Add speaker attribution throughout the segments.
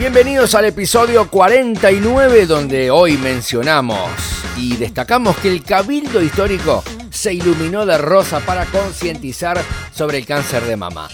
Speaker 1: Bienvenidos al episodio 49 donde hoy mencionamos y destacamos que el Cabildo Histórico se iluminó de rosa para concientizar sobre el cáncer de mama.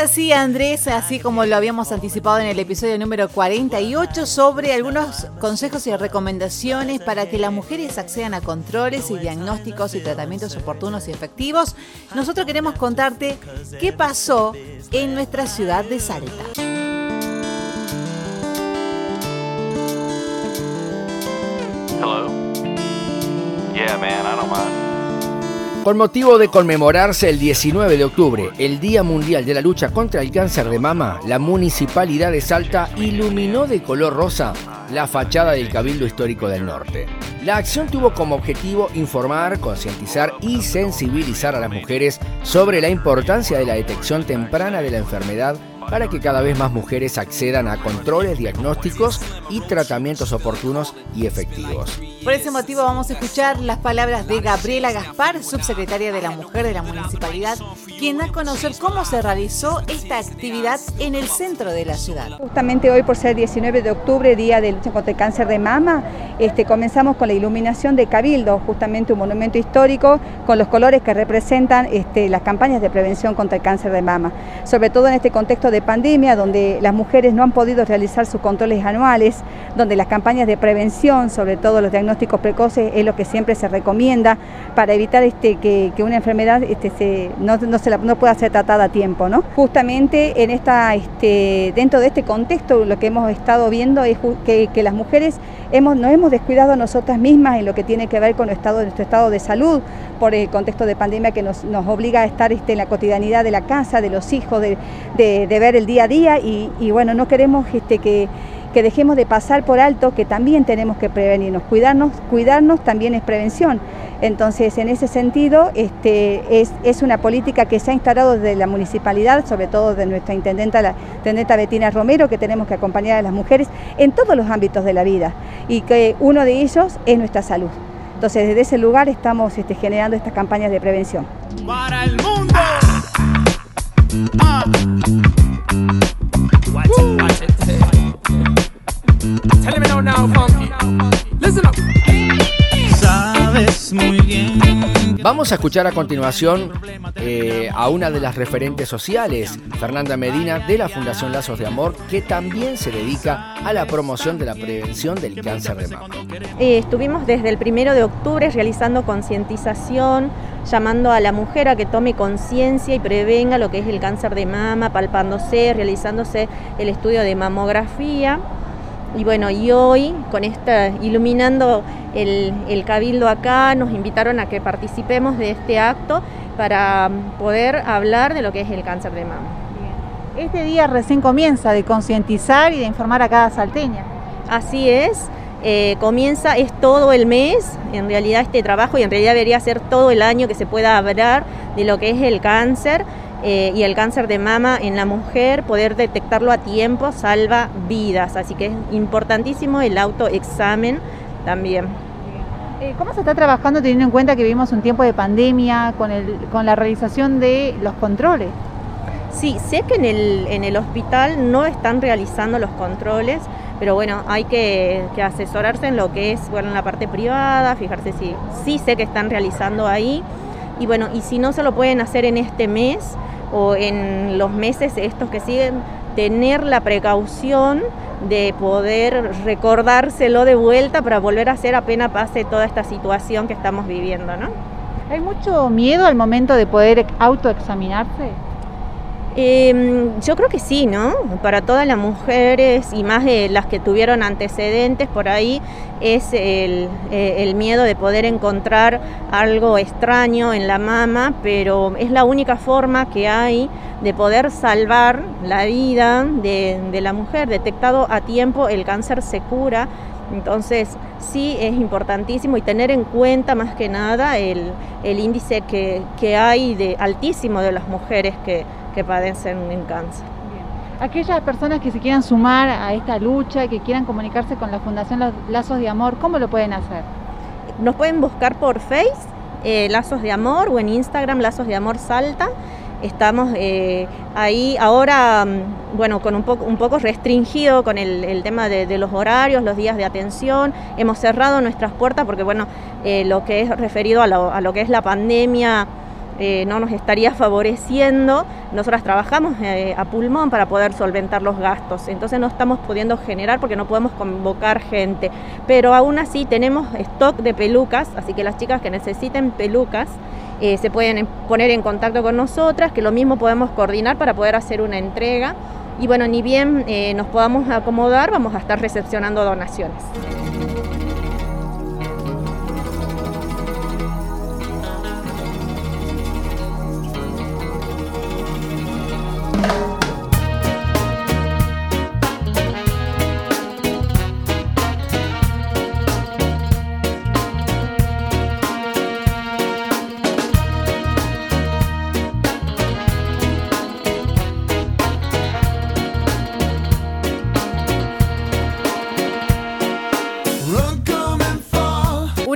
Speaker 2: Así, Andrés, así como lo habíamos anticipado en el episodio número 48, sobre algunos consejos y recomendaciones para que las mujeres accedan a controles y diagnósticos y tratamientos oportunos y efectivos. Nosotros queremos contarte qué pasó en nuestra ciudad de Salta. Hello.
Speaker 1: Yeah, man. Con motivo de conmemorarse el 19 de octubre, el Día Mundial de la Lucha contra el Cáncer de Mama, la Municipalidad de Salta iluminó de color rosa la fachada del Cabildo Histórico del Norte. La acción tuvo como objetivo informar, concientizar y sensibilizar a las mujeres sobre la importancia de la detección temprana de la enfermedad para que cada vez más mujeres accedan a controles diagnósticos y tratamientos oportunos y efectivos.
Speaker 2: Por ese motivo vamos a escuchar las palabras de Gabriela Gaspar, subsecretaria de la Mujer de la Municipalidad, quien da a conocer cómo se realizó esta actividad en el centro de la ciudad.
Speaker 3: Justamente hoy por ser 19 de octubre, Día de Lucha contra el Cáncer de Mama, este, comenzamos con la iluminación de Cabildo, justamente un monumento histórico con los colores que representan este, las campañas de prevención contra el cáncer de mama, sobre todo en este contexto de pandemia, donde las mujeres no han podido realizar sus controles anuales, donde las campañas de prevención, sobre todo los diagnósticos precoces, es lo que siempre se recomienda para evitar este, que, una enfermedad este, no, se no pueda ser tratada a tiempo. ¿no? Justamente en esta, este, dentro de este contexto lo que hemos estado viendo es que, las mujeres hemos, nos hemos descuidado a nosotras mismas en lo que tiene que ver con estado, nuestro estado de salud, por el contexto de pandemia que nos, obliga a estar este, en la cotidianidad de la casa, de los hijos, de, ver el día a día y, bueno, no queremos este, que, dejemos de pasar por alto que también tenemos que prevenirnos. Cuidarnos, cuidarnos también es prevención. Entonces, en ese sentido, este, es, una política que se ha instalado desde la municipalidad, sobre todo de nuestra intendenta, la intendenta Betina Romero, que tenemos que acompañar a las mujeres en todos los ámbitos de la vida y que uno de ellos es nuestra salud. Entonces, desde ese lugar estamos este, generando estas campañas de prevención. Para el mundo. Ah.
Speaker 1: Sabes muy bien Vamos a escuchar a continuación eh, a una de las referentes sociales, Fernanda Medina, de la Fundación Lazos de Amor, que también se dedica a la promoción de la prevención del cáncer de mama.
Speaker 4: Eh, estuvimos desde el primero de octubre realizando concientización, llamando a la mujer a que tome conciencia y prevenga lo que es el cáncer de mama, palpándose, realizándose el estudio de mamografía. Y bueno, y hoy con esta, iluminando el, cabildo acá, nos invitaron a que participemos de este acto para poder hablar de lo que es el cáncer de mama.
Speaker 2: Este día recién comienza de concientizar y de informar a cada salteña.
Speaker 4: Así es, eh, comienza, es todo el mes, en realidad este trabajo, y en realidad debería ser todo el año que se pueda hablar de lo que es el cáncer. Eh, y el cáncer de mama en la mujer, poder detectarlo a tiempo salva vidas, así que es importantísimo el autoexamen también.
Speaker 2: Eh, ¿Cómo se está trabajando teniendo en cuenta que vivimos un tiempo de pandemia con, el, con la realización de los controles?
Speaker 4: Sí, sé que en el, en el hospital no están realizando los controles, pero bueno, hay que, asesorarse en lo que es bueno, en la parte privada, fijarse si sí sé que están realizando ahí. Y bueno, y si no se lo pueden hacer en este mes, o en los meses estos que siguen, tener la precaución de poder recordárselo de vuelta para volver a hacer apenas pase toda esta situación que estamos viviendo, ¿no?
Speaker 2: ¿Hay mucho miedo al momento de poder autoexaminarse?
Speaker 4: Em, yo creo que sí, ¿no? Para todas las mujeres y más de las que tuvieron antecedentes por ahí es el, eh, el, miedo de poder encontrar algo extraño en la mama, pero es la única forma que hay de poder salvar la vida de la mujer. Detectado a tiempo el cáncer se cura, entonces sí es importantísimo y tener en cuenta más que nada el, el índice que, que hay de altísimo de las mujeres que que padecen en cáncer.
Speaker 2: Aquellas personas que se quieran sumar a esta lucha, que quieran comunicarse con la Fundación Lazos de Amor, ¿cómo lo pueden hacer?
Speaker 4: Nos pueden buscar por Face, eh, Lazos de Amor, o en Instagram, Lazos de Amor Salta. Estamos eh, ahí ahora, mm, bueno, con un poco, un poco restringido con el, tema de, los horarios, los días de atención. Hemos cerrado nuestras puertas porque, bueno, eh, lo que es referido a lo que es la pandemia eh, no nos estaría favoreciendo. Nosotras trabajamos a pulmón para poder solventar los gastos, entonces no estamos pudiendo generar porque no podemos convocar gente. Pero aún así tenemos stock de pelucas, así que las chicas que necesiten pelucas eh, se pueden poner en contacto con nosotras, que lo mismo podemos coordinar para poder hacer una entrega. Y bueno, ni bien nos podamos acomodar, vamos a estar recepcionando donaciones.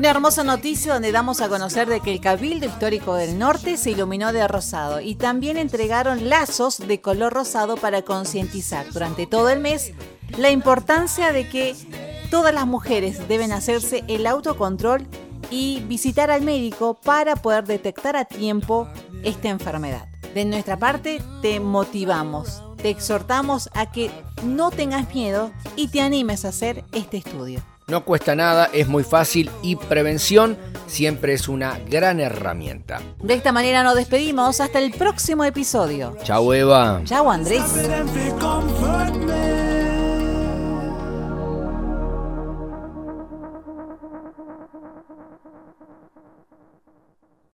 Speaker 2: Una hermosa noticia donde damos a conocer de que el Cabildo Histórico del Norte se iluminó de rosado y también entregaron lazos de color rosado para concientizar durante todo el mes la importancia de que todas las mujeres deben hacerse el autocontrol y visitar al médico para poder detectar a tiempo esta enfermedad. De nuestra parte, te motivamos, te exhortamos a que no tengas miedo y te animes a hacer este estudio.
Speaker 1: No cuesta nada, es muy fácil y prevención siempre es una gran herramienta.
Speaker 2: De esta manera nos despedimos hasta el próximo episodio.
Speaker 1: Chau Eva.
Speaker 2: Chau Andrés.